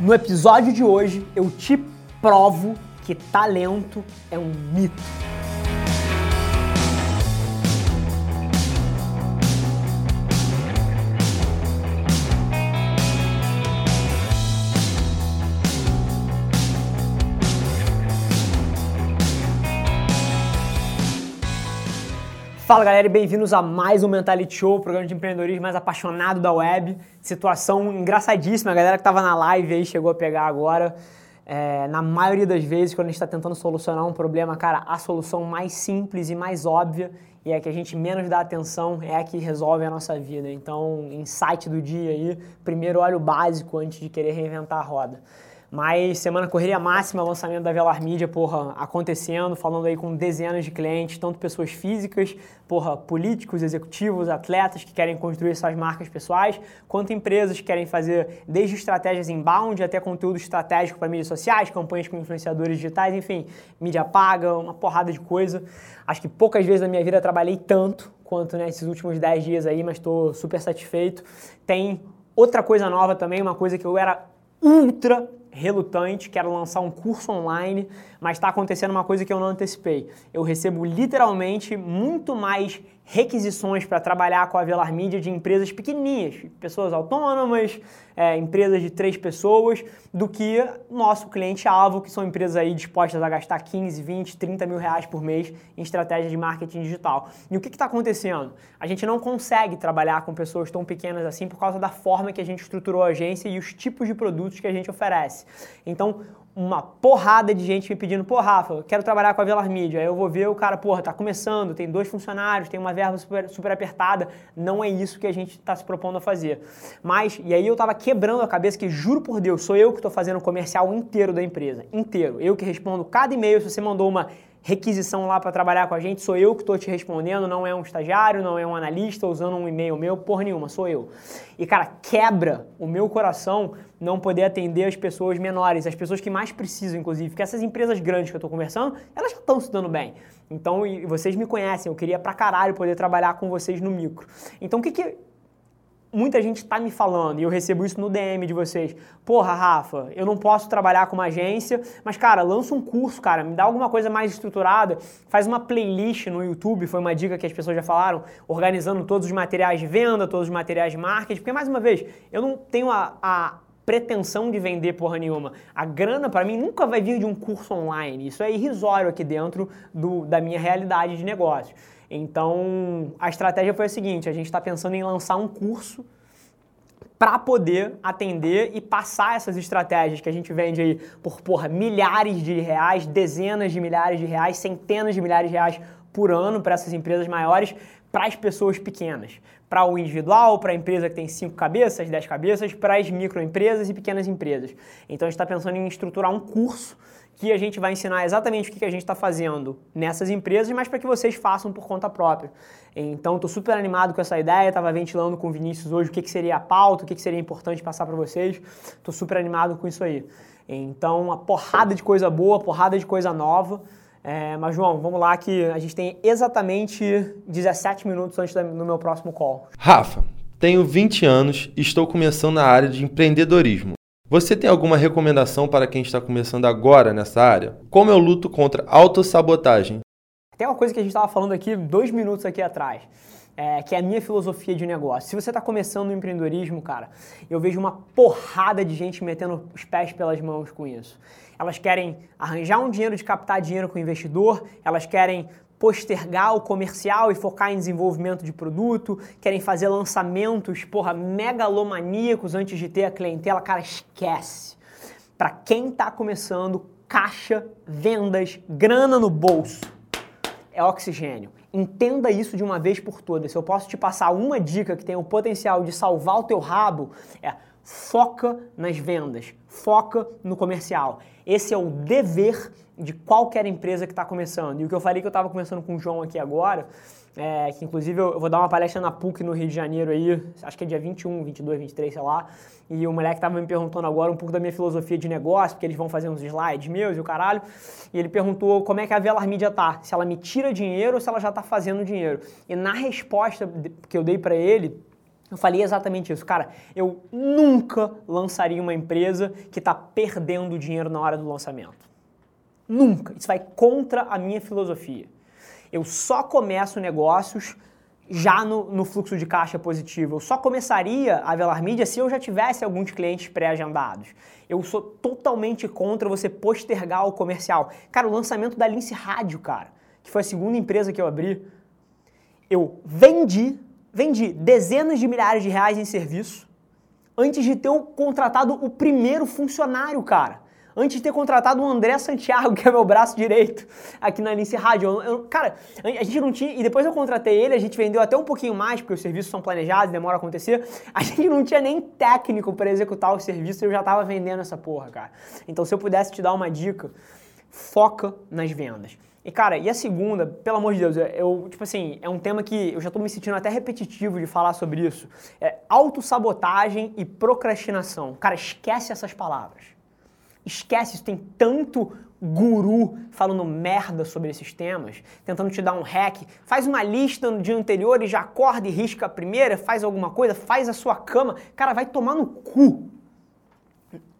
No episódio de hoje, eu te provo que talento é um mito. Fala galera e bem-vindos a mais um Mentality Show, programa de empreendedorismo mais apaixonado da web. Situação engraçadíssima, a galera que estava na live aí chegou a pegar agora. É, na maioria das vezes, quando a gente está tentando solucionar um problema, cara, a solução mais simples e mais óbvia e é que a gente menos dá atenção é a que resolve a nossa vida. Então, insight do dia aí, primeiro olha o básico antes de querer reinventar a roda. Mas semana correria máxima, lançamento da Velar Mídia, porra, acontecendo, falando aí com dezenas de clientes, tanto pessoas físicas, porra, políticos, executivos, atletas que querem construir suas marcas pessoais, quanto empresas que querem fazer desde estratégias inbound até conteúdo estratégico para mídias sociais, campanhas com influenciadores digitais, enfim, mídia paga, uma porrada de coisa. Acho que poucas vezes na minha vida trabalhei tanto quanto nesses últimos 10 dias aí, mas estou super satisfeito. Tem outra coisa nova também, uma coisa que eu era ultra relutante, quero lançar um curso online, mas está acontecendo uma coisa que eu não antecipei. Eu recebo literalmente muito mais requisições para trabalhar com a Velar Mídia de empresas pequenininhas, pessoas autônomas, é, empresas de três pessoas, do que nosso cliente-alvo, que são empresas aí dispostas a gastar 15, 20, 30 mil reais por mês em estratégia de marketing digital. E o que está acontecendo? A gente não consegue trabalhar com pessoas tão pequenas assim por causa da forma que a gente estruturou a agência e os tipos de produtos que a gente oferece. Então, uma porrada de gente me pedindo, pô, Rafa, quero trabalhar com a Velar Mídia. Aí eu vou ver o cara, porra, tá começando, tem dois funcionários, tem uma verba super, super apertada. Não é isso que a gente está se propondo a fazer. Mas, e aí eu tava quebrando a cabeça que, juro por Deus, sou eu que estou fazendo o comercial inteiro da empresa. Inteiro. Eu que respondo cada e-mail, se você mandou uma requisição lá para trabalhar com a gente, sou eu que estou te respondendo, não é um estagiário, não é um analista usando um e-mail meu, porra nenhuma, sou eu. E cara, quebra o meu coração não poder atender as pessoas menores, as pessoas que mais precisam, inclusive, porque essas empresas grandes que eu estou conversando, elas já estão se dando bem. Então, e vocês me conhecem, eu queria pra caralho poder trabalhar com vocês no micro. Então, o que que muita gente está me falando, e eu recebo isso no DM de vocês. Porra, Rafa, eu não posso trabalhar com uma agência, mas, cara, lança um curso, cara, me dá alguma coisa mais estruturada, faz uma playlist no YouTube, foi uma dica que as pessoas já falaram, organizando todos os materiais de venda, todos os materiais de marketing, porque, mais uma vez, eu não tenho a, a pretensão de vender porra nenhuma. A grana, para mim, nunca vai vir de um curso online, isso é irrisório aqui dentro do, da minha realidade de negócio. Então, a estratégia foi a seguinte: a gente está pensando em lançar um curso para poder atender e passar essas estratégias que a gente vende aí por porra, milhares de reais, dezenas de milhares de reais, centenas de milhares de reais por ano para essas empresas maiores, para as pessoas pequenas. Para o individual, para a empresa que tem cinco cabeças, dez cabeças, para as microempresas e pequenas empresas. Então a gente está pensando em estruturar um curso que a gente vai ensinar exatamente o que a gente está fazendo nessas empresas, mas para que vocês façam por conta própria. Então, estou super animado com essa ideia, estava ventilando com o Vinícius hoje o que, que seria a pauta, o que, que seria importante passar para vocês. Estou super animado com isso aí. Então, uma porrada de coisa boa, porrada de coisa nova. É, mas, João, vamos lá que a gente tem exatamente 17 minutos antes do meu próximo call. Rafa, tenho 20 anos e estou começando na área de empreendedorismo. Você tem alguma recomendação para quem está começando agora nessa área? Como eu luto contra autossabotagem? Tem uma coisa que a gente estava falando aqui dois minutos aqui atrás. É, que é a minha filosofia de negócio. Se você está começando no empreendedorismo, cara, eu vejo uma porrada de gente metendo os pés pelas mãos com isso. Elas querem arranjar um dinheiro de captar dinheiro com o investidor, elas querem postergar o comercial e focar em desenvolvimento de produto, querem fazer lançamentos, porra, megalomaníacos antes de ter a clientela, cara, esquece. Para quem está começando, caixa, vendas, grana no bolso é oxigênio. Entenda isso de uma vez por todas. Se eu posso te passar uma dica que tem o potencial de salvar o teu rabo, é Foca nas vendas, foca no comercial. Esse é o dever de qualquer empresa que está começando. E o que eu falei que eu estava conversando com o João aqui agora, é, que inclusive eu, vou dar uma palestra na PUC no Rio de Janeiro aí, acho que é dia 21, 22, 23, sei lá. E o moleque estava me perguntando agora um pouco da minha filosofia de negócio, porque eles vão fazer uns slides meus e o caralho. E ele perguntou como é que a Velar Media tá, se ela me tira dinheiro ou se ela já está fazendo dinheiro. E na resposta que eu dei para ele, eu falei exatamente isso. Cara, eu nunca lançaria uma empresa que está perdendo dinheiro na hora do lançamento. Nunca. Isso vai contra a minha filosofia. Eu só começo negócios já no, no, fluxo de caixa positivo. Eu só começaria a Velar Mídia se eu já tivesse alguns clientes pré-agendados. Eu sou totalmente contra você postergar o comercial. Cara, o lançamento da Lince Rádio, cara, que foi a segunda empresa que eu abri, eu vendi, vendi dezenas de milhares de reais em serviço antes de ter contratado o primeiro funcionário, cara antes de ter contratado o André Santiago, que é meu braço direito aqui na Lince Rádio. Eu, eu, cara, a gente não tinha. E depois eu contratei ele, a gente vendeu até um pouquinho mais, porque os serviços são planejados, demora a acontecer. A gente não tinha nem técnico para executar o serviço, eu já tava vendendo essa porra, cara. Então, se eu pudesse te dar uma dica, foca nas vendas. E cara, e a segunda, pelo amor de Deus, eu, tipo assim, é um tema que eu já tô me sentindo até repetitivo de falar sobre isso. É autossabotagem e procrastinação. Cara, esquece essas palavras. Esquece isso, tem tanto guru falando merda sobre esses temas, tentando te dar um hack. Faz uma lista no dia anterior e já acorda e risca a primeira, faz alguma coisa, faz a sua cama. Cara, vai tomar no cu.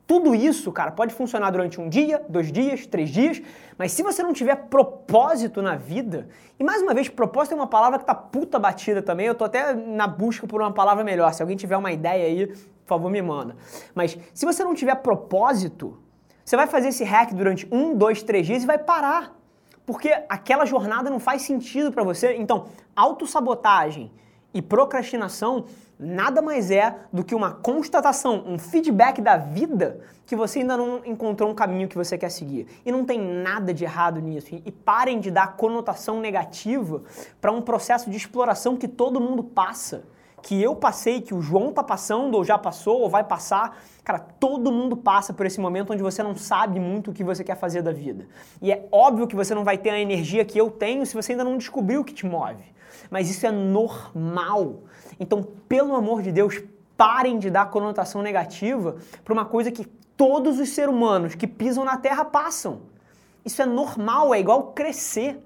Tudo isso, cara, pode funcionar durante um dia, dois dias, três dias, mas se você não tiver propósito na vida, e mais uma vez, propósito é uma palavra que tá puta batida também, eu tô até na busca por uma palavra melhor. Se alguém tiver uma ideia aí, por favor, me manda. Mas se você não tiver propósito, você vai fazer esse hack durante um, dois, três dias e vai parar. Porque aquela jornada não faz sentido para você. Então, autossabotagem e procrastinação nada mais é do que uma constatação, um feedback da vida que você ainda não encontrou um caminho que você quer seguir. E não tem nada de errado nisso. E parem de dar conotação negativa para um processo de exploração que todo mundo passa que eu passei, que o João tá passando, ou já passou, ou vai passar. Cara, todo mundo passa por esse momento onde você não sabe muito o que você quer fazer da vida. E é óbvio que você não vai ter a energia que eu tenho se você ainda não descobriu o que te move. Mas isso é normal. Então, pelo amor de Deus, parem de dar conotação negativa para uma coisa que todos os seres humanos que pisam na Terra passam. Isso é normal, é igual crescer.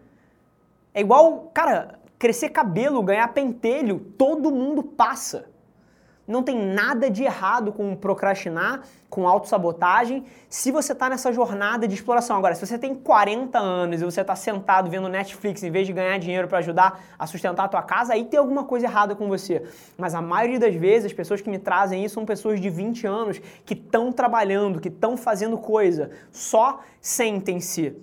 É igual, cara, Crescer cabelo, ganhar pentelho, todo mundo passa. Não tem nada de errado com procrastinar, com autossabotagem, se você está nessa jornada de exploração. Agora, se você tem 40 anos e você está sentado vendo Netflix em vez de ganhar dinheiro para ajudar a sustentar a tua casa, aí tem alguma coisa errada com você. Mas a maioria das vezes, as pessoas que me trazem isso são pessoas de 20 anos que estão trabalhando, que estão fazendo coisa. Só sentem-se.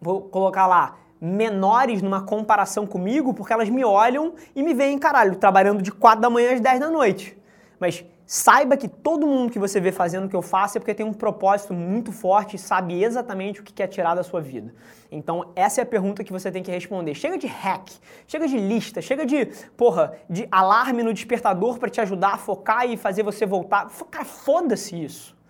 Vou colocar lá, menores numa comparação comigo, porque elas me olham e me veem, caralho, trabalhando de 4 da manhã às 10 da noite. Mas saiba que todo mundo que você vê fazendo o que eu faço é porque tem um propósito muito forte e sabe exatamente o que quer tirar da sua vida. Então, essa é a pergunta que você tem que responder. Chega de hack, chega de lista, chega de, porra, de alarme no despertador para te ajudar a focar e fazer você voltar. Cara, foda-se isso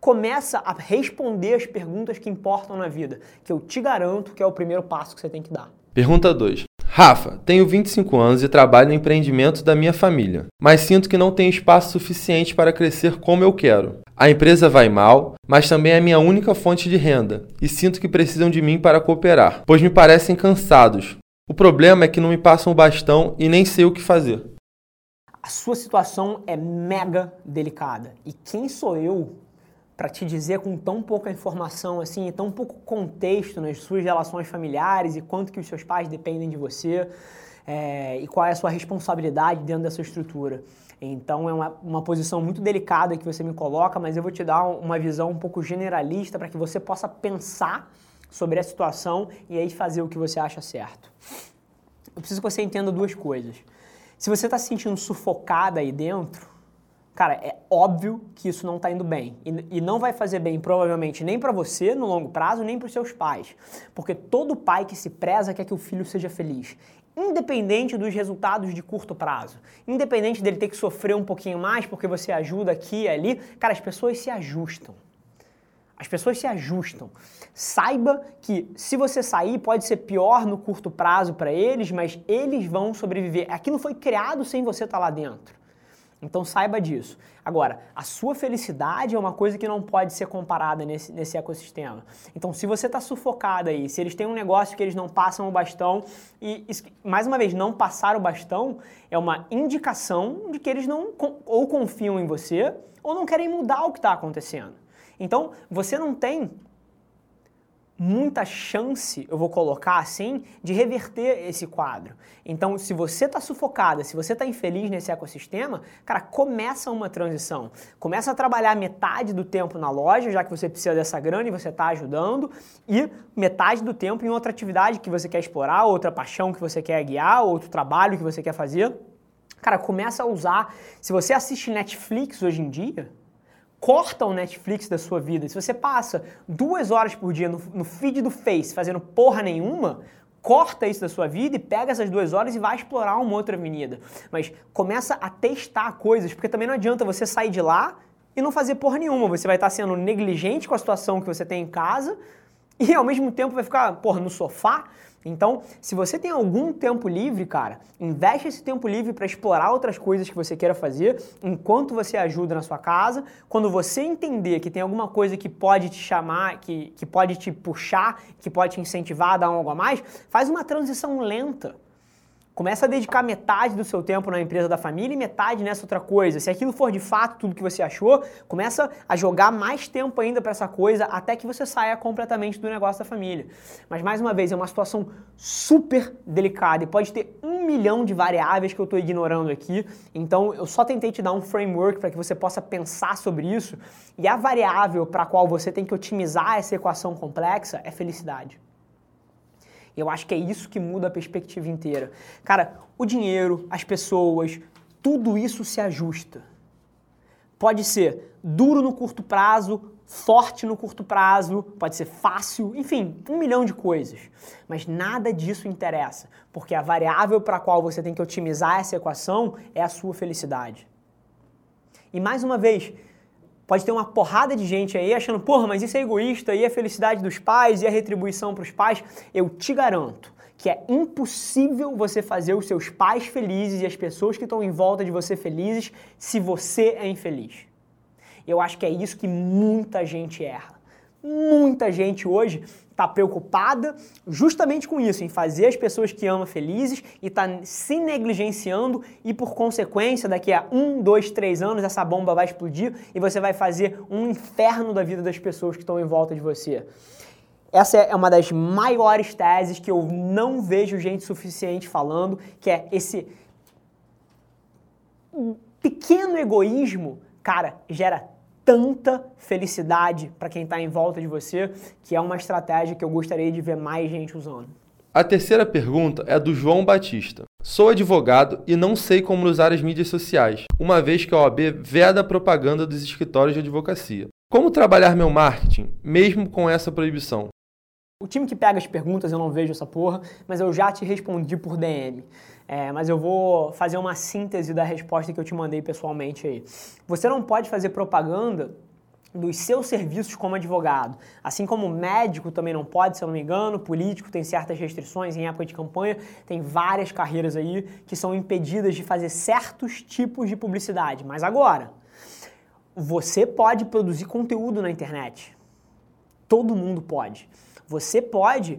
começa a responder as perguntas que importam na vida, que eu te garanto que é o primeiro passo que você tem que dar. Pergunta 2. Rafa, tenho 25 anos e trabalho no empreendimento da minha família, mas sinto que não tenho espaço suficiente para crescer como eu quero. A empresa vai mal, mas também é minha única fonte de renda e sinto que precisam de mim para cooperar, pois me parecem cansados. O problema é que não me passam o bastão e nem sei o que fazer. A sua situação é mega delicada e quem sou eu para te dizer com tão pouca informação assim, tão pouco contexto nas suas relações familiares e quanto que os seus pais dependem de você é, e qual é a sua responsabilidade dentro dessa estrutura. Então é uma, uma posição muito delicada que você me coloca, mas eu vou te dar uma visão um pouco generalista para que você possa pensar sobre a situação e aí fazer o que você acha certo. Eu preciso que você entenda duas coisas. Se você está se sentindo sufocada aí dentro, Cara, é óbvio que isso não está indo bem. E, e, não vai fazer bem, provavelmente, nem para você no longo prazo, nem para os seus pais. Porque todo pai que se preza quer que o filho seja feliz. independente dos resultados de curto prazo, independente dele ter que sofrer um pouquinho mais porque você ajuda aqui e ali, cara, as pessoas se ajustam. As pessoas se ajustam. Saiba que se você sair pode ser pior no curto prazo para eles, mas eles vão sobreviver. Aquilo foi criado sem você estar tá lá dentro. Então saiba disso. Agora, a sua felicidade é uma coisa que não pode ser comparada nesse, nesse ecossistema. Então, se você está sufocado aí, se eles têm um negócio que eles não passam o bastão, e mais uma vez, não passar o bastão é uma indicação de que eles não ou confiam em você ou não querem mudar o que está acontecendo. Então, você não tem muita chance, eu vou colocar assim, de reverter esse quadro. Então, se você está sufocada, se você está infeliz nesse ecossistema, cara, começa uma transição. Começa a trabalhar metade do tempo na loja, já que você precisa dessa grana e você está ajudando, e metade do tempo em outra atividade que você quer explorar, outra paixão que você quer guiar, outro trabalho que você quer fazer. Cara, começa a usar. Se você assiste Netflix hoje em dia, corta o Netflix da sua vida. Se você passa duas horas por dia no, no feed do Face fazendo porra nenhuma, corta isso da sua vida e pega essas duas horas e vai explorar uma outra avenida. Mas começa a testar coisas, porque também não adianta você sair de lá e não fazer porra nenhuma. Você vai estar sendo negligente com a situação que você tem em casa e ao mesmo tempo vai ficar, porra, no sofá então, se você tem algum tempo livre, cara, investe esse tempo livre para explorar outras coisas que você queira fazer enquanto você ajuda na sua casa. Quando você entender que tem alguma coisa que pode te chamar, que, que pode te puxar, que pode te incentivar a dar algo a mais, faz uma transição lenta. Começa a dedicar metade do seu tempo na empresa da família e metade nessa outra coisa. Se aquilo for de fato tudo que você achou, começa a jogar mais tempo ainda para essa coisa até que você saia completamente do negócio da família. Mas mais uma vez, é uma situação super delicada e pode ter um milhão de variáveis que eu estou ignorando aqui. Então eu só tentei te dar um framework para que você possa pensar sobre isso. E a variável para a qual você tem que otimizar essa equação complexa é felicidade. Eu acho que é isso que muda a perspectiva inteira. Cara, o dinheiro, as pessoas, tudo isso se ajusta. Pode ser duro no curto prazo, forte no curto prazo, pode ser fácil, enfim, um milhão de coisas. Mas nada disso interessa, porque a variável para a qual você tem que otimizar essa equação é a sua felicidade. E mais uma vez, Pode ter uma porrada de gente aí achando, porra, mas isso é egoísta, e a felicidade dos pais, e a retribuição para os pais. Eu te garanto que é impossível você fazer os seus pais felizes e as pessoas que estão em volta de você felizes se você é infeliz. Eu acho que é isso que muita gente erra. Muita gente hoje está preocupada justamente com isso, em fazer as pessoas que ama felizes e está se negligenciando e por consequência daqui a um, dois, três anos essa bomba vai explodir e você vai fazer um inferno da vida das pessoas que estão em volta de você. Essa é uma das maiores teses que eu não vejo gente suficiente falando, que é esse pequeno egoísmo, cara, gera tanta felicidade para quem está em volta de você, que é uma estratégia que eu gostaria de ver mais gente usando. A terceira pergunta é do João Batista. Sou advogado e não sei como usar as mídias sociais, uma vez que a OAB veda a propaganda dos escritórios de advocacia. Como trabalhar meu marketing, mesmo com essa proibição? O time que pega as perguntas, eu não vejo essa porra, mas eu já te respondi por DM. É, mas eu vou fazer uma síntese da resposta que eu te mandei pessoalmente aí. Você não pode fazer propaganda dos seus serviços como advogado. Assim como médico também não pode, se eu não me engano, político tem certas restrições em época de campanha, tem várias carreiras aí que são impedidas de fazer certos tipos de publicidade. Mas agora, você pode produzir conteúdo na internet. Todo mundo pode. Você pode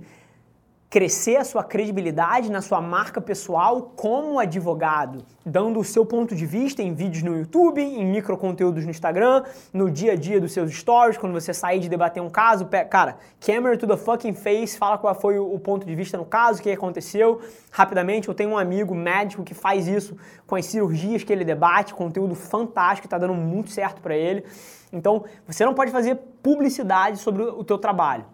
crescer a sua credibilidade na sua marca pessoal como advogado, dando o seu ponto de vista em vídeos no YouTube, em microconteúdos no Instagram, no dia a dia dos seus stories, quando você sair de debater um caso, cara, camera to the fucking face, fala qual foi o ponto de vista no caso, o que aconteceu, rapidamente. Eu tenho um amigo médico que faz isso com as cirurgias que ele debate, conteúdo fantástico, está dando muito certo para ele. Então, você não pode fazer publicidade sobre o teu trabalho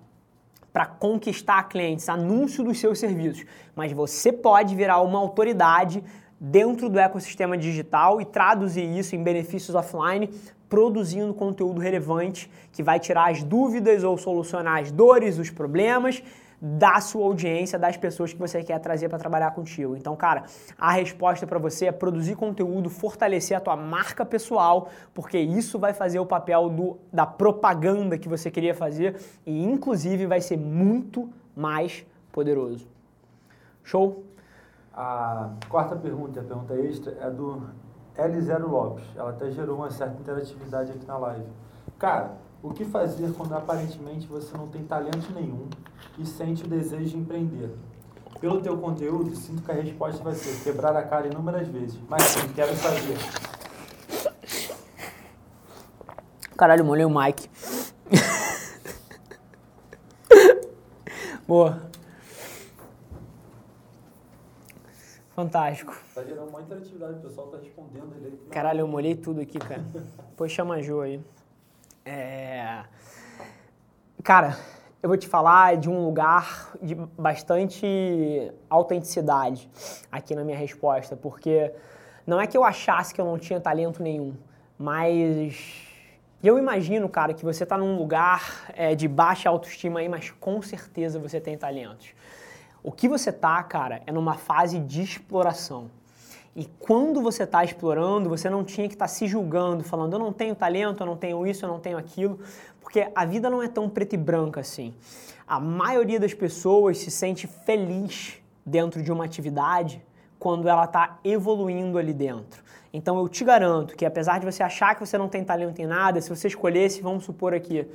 para conquistar clientes, anúncio dos seus serviços, mas você pode virar uma autoridade dentro do ecossistema digital e traduzir isso em benefícios offline produzindo conteúdo relevante que vai tirar as dúvidas ou solucionar as dores, os problemas da sua audiência, das pessoas que você quer trazer para trabalhar contigo. Então, cara, a resposta para você é produzir conteúdo, fortalecer a tua marca pessoal, porque isso vai fazer o papel do, da propaganda que você queria fazer e, inclusive, vai ser muito mais poderoso. Show? A quarta pergunta, a pergunta extra, é do L0 Lopes. Ela até gerou uma certa interatividade aqui na live. Cara, o que fazer quando aparentemente você não tem talento nenhum e sente o desejo de empreender? Pelo teu conteúdo, sinto que a resposta vai ser quebrar a cara inúmeras vezes. Mas sim, quero fazer. Caralho, molhei o Mike. Boa. Fantástico. Tá gerando uma interatividade, o pessoal tá respondendo ele. Caralho, eu molhei tudo aqui, cara. Depois chama a aí. É... Cara, eu vou te falar de um lugar de bastante autenticidade aqui na minha resposta, porque não é que eu achasse que eu não tinha talento nenhum, mas eu imagino, cara, que você está num lugar é, de baixa autoestima aí, mas com certeza você tem talentos. O que você tá, cara, é numa fase de exploração. E quando você está explorando, você não tinha que estar tá se julgando, falando eu não tenho talento, eu não tenho isso, eu não tenho aquilo, porque a vida não é tão preta e branca assim. A maioria das pessoas se sente feliz dentro de uma atividade quando ela está evoluindo ali dentro. Então eu te garanto que apesar de você achar que você não tem talento em nada, se você escolhesse, vamos supor aqui,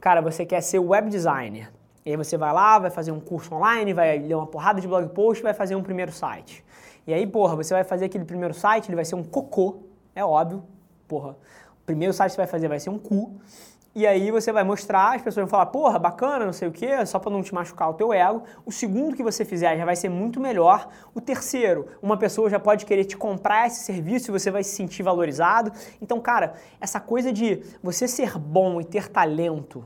cara, você quer ser web designer, e aí você vai lá, vai fazer um curso online, vai ler uma porrada de blog post, vai fazer um primeiro site. E aí, porra, você vai fazer aquele primeiro site, ele vai ser um cocô, é óbvio, porra. O primeiro site que você vai fazer vai ser um cu. E aí você vai mostrar, as pessoas vão falar, porra, bacana, não sei o quê, só para não te machucar o teu ego. O segundo que você fizer já vai ser muito melhor. O terceiro, uma pessoa já pode querer te comprar esse serviço e você vai se sentir valorizado. Então, cara, essa coisa de você ser bom e ter talento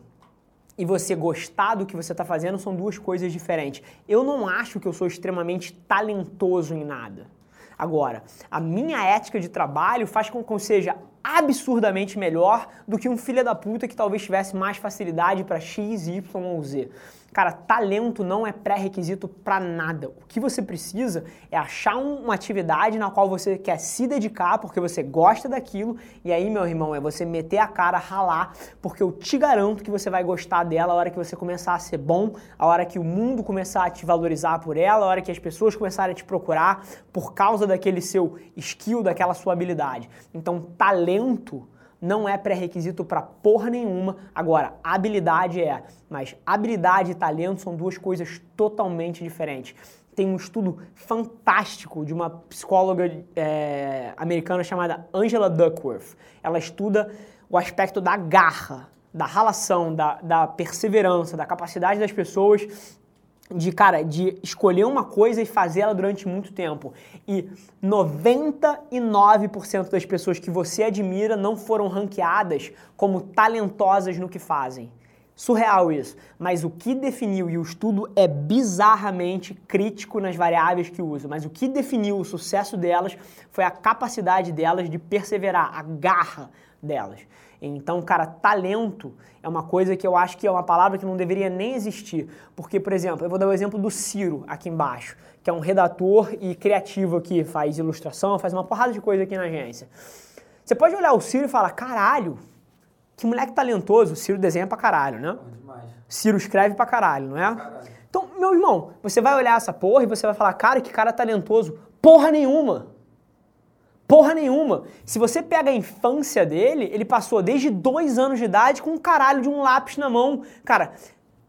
e você gostar do que você está fazendo são duas coisas diferentes. Eu não acho que eu sou extremamente talentoso em nada. Agora, a minha ética de trabalho faz com que eu seja absurdamente melhor do que um filho da puta que talvez tivesse mais facilidade para X, Y ou Z. Cara, talento não é pré-requisito para nada. O que você precisa é achar uma atividade na qual você quer se dedicar porque você gosta daquilo e aí, meu irmão, é você meter a cara, ralar, porque eu te garanto que você vai gostar dela a hora que você começar a ser bom, a hora que o mundo começar a te valorizar por ela, a hora que as pessoas começarem a te procurar por causa daquele seu skill, daquela sua habilidade. Então, talento não é pré-requisito para porra nenhuma. Agora, habilidade é, mas habilidade e talento são duas coisas totalmente diferentes. Tem um estudo fantástico de uma psicóloga é, americana chamada Angela Duckworth. Ela estuda o aspecto da garra, da ralação, da, da perseverança, da capacidade das pessoas de, cara, de escolher uma coisa e fazê-la durante muito tempo. E 99% das pessoas que você admira não foram ranqueadas como talentosas no que fazem. Surreal isso. Mas o que definiu, e o estudo é bizarramente crítico nas variáveis que usa, mas o que definiu o sucesso delas foi a capacidade delas de perseverar, a garra delas. Então, cara, talento é uma coisa que eu acho que é uma palavra que não deveria nem existir. Porque, por exemplo, eu vou dar o exemplo do Ciro aqui embaixo, que é um redator e criativo aqui, faz ilustração, faz uma porrada de coisa aqui na agência. Você pode olhar o Ciro e falar, caralho, que moleque talentoso. Ciro desenha pra caralho, né? Demais. Ciro escreve pra caralho, não é? Caralho. Então, meu irmão, você vai olhar essa porra e você vai falar, cara, que cara talentoso. Porra nenhuma. Porra nenhuma. Se você pega a infância dele, ele passou desde dois anos de idade com um caralho de um lápis na mão. Cara,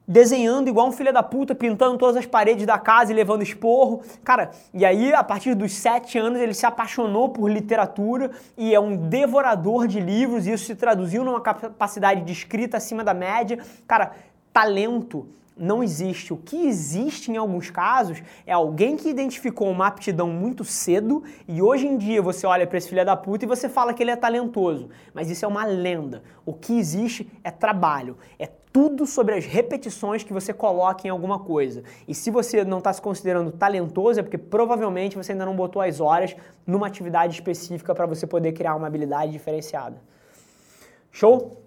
desenhando igual um filho da puta, pintando todas as paredes da casa e levando esporro. Cara, e aí, a partir dos sete anos, ele se apaixonou por literatura e é um devorador de livros, e isso se traduziu numa capacidade de escrita acima da média. Cara, talento não existe. O que existe em alguns casos é alguém que identificou uma aptidão muito cedo e hoje em dia você olha para esse filho da puta e você fala que ele é talentoso. Mas isso é uma lenda. O que existe é trabalho, é tudo sobre as repetições que você coloca em alguma coisa. E se você não está se considerando talentoso, é porque provavelmente você ainda não botou as horas numa atividade específica para você poder criar uma habilidade diferenciada. Show?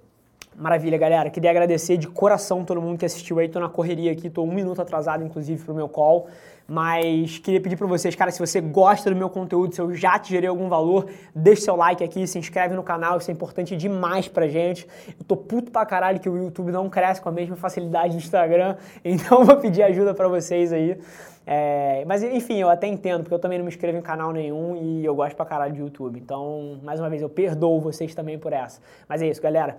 Maravilha, galera. Queria agradecer de coração todo mundo que assistiu aí. Tô na correria aqui, tô um minuto atrasado, inclusive, pro meu call. Mas queria pedir para vocês, cara, se você gosta do meu conteúdo, se eu já te gerei algum valor, deixe seu like aqui, se inscreve no canal, isso é importante demais pra gente. Eu tô puto pra caralho que o YouTube não cresce com a mesma facilidade do Instagram, então vou pedir ajuda para vocês aí. É, mas enfim, eu até entendo, porque eu também não me inscrevo em canal nenhum e eu gosto pra caralho de YouTube. Então, mais uma vez, eu perdoo vocês também por essa. Mas é isso, galera.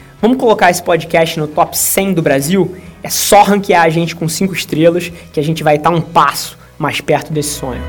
Vamos colocar esse podcast no top 100 do Brasil? É só ranquear a gente com 5 estrelas que a gente vai estar um passo mais perto desse sonho.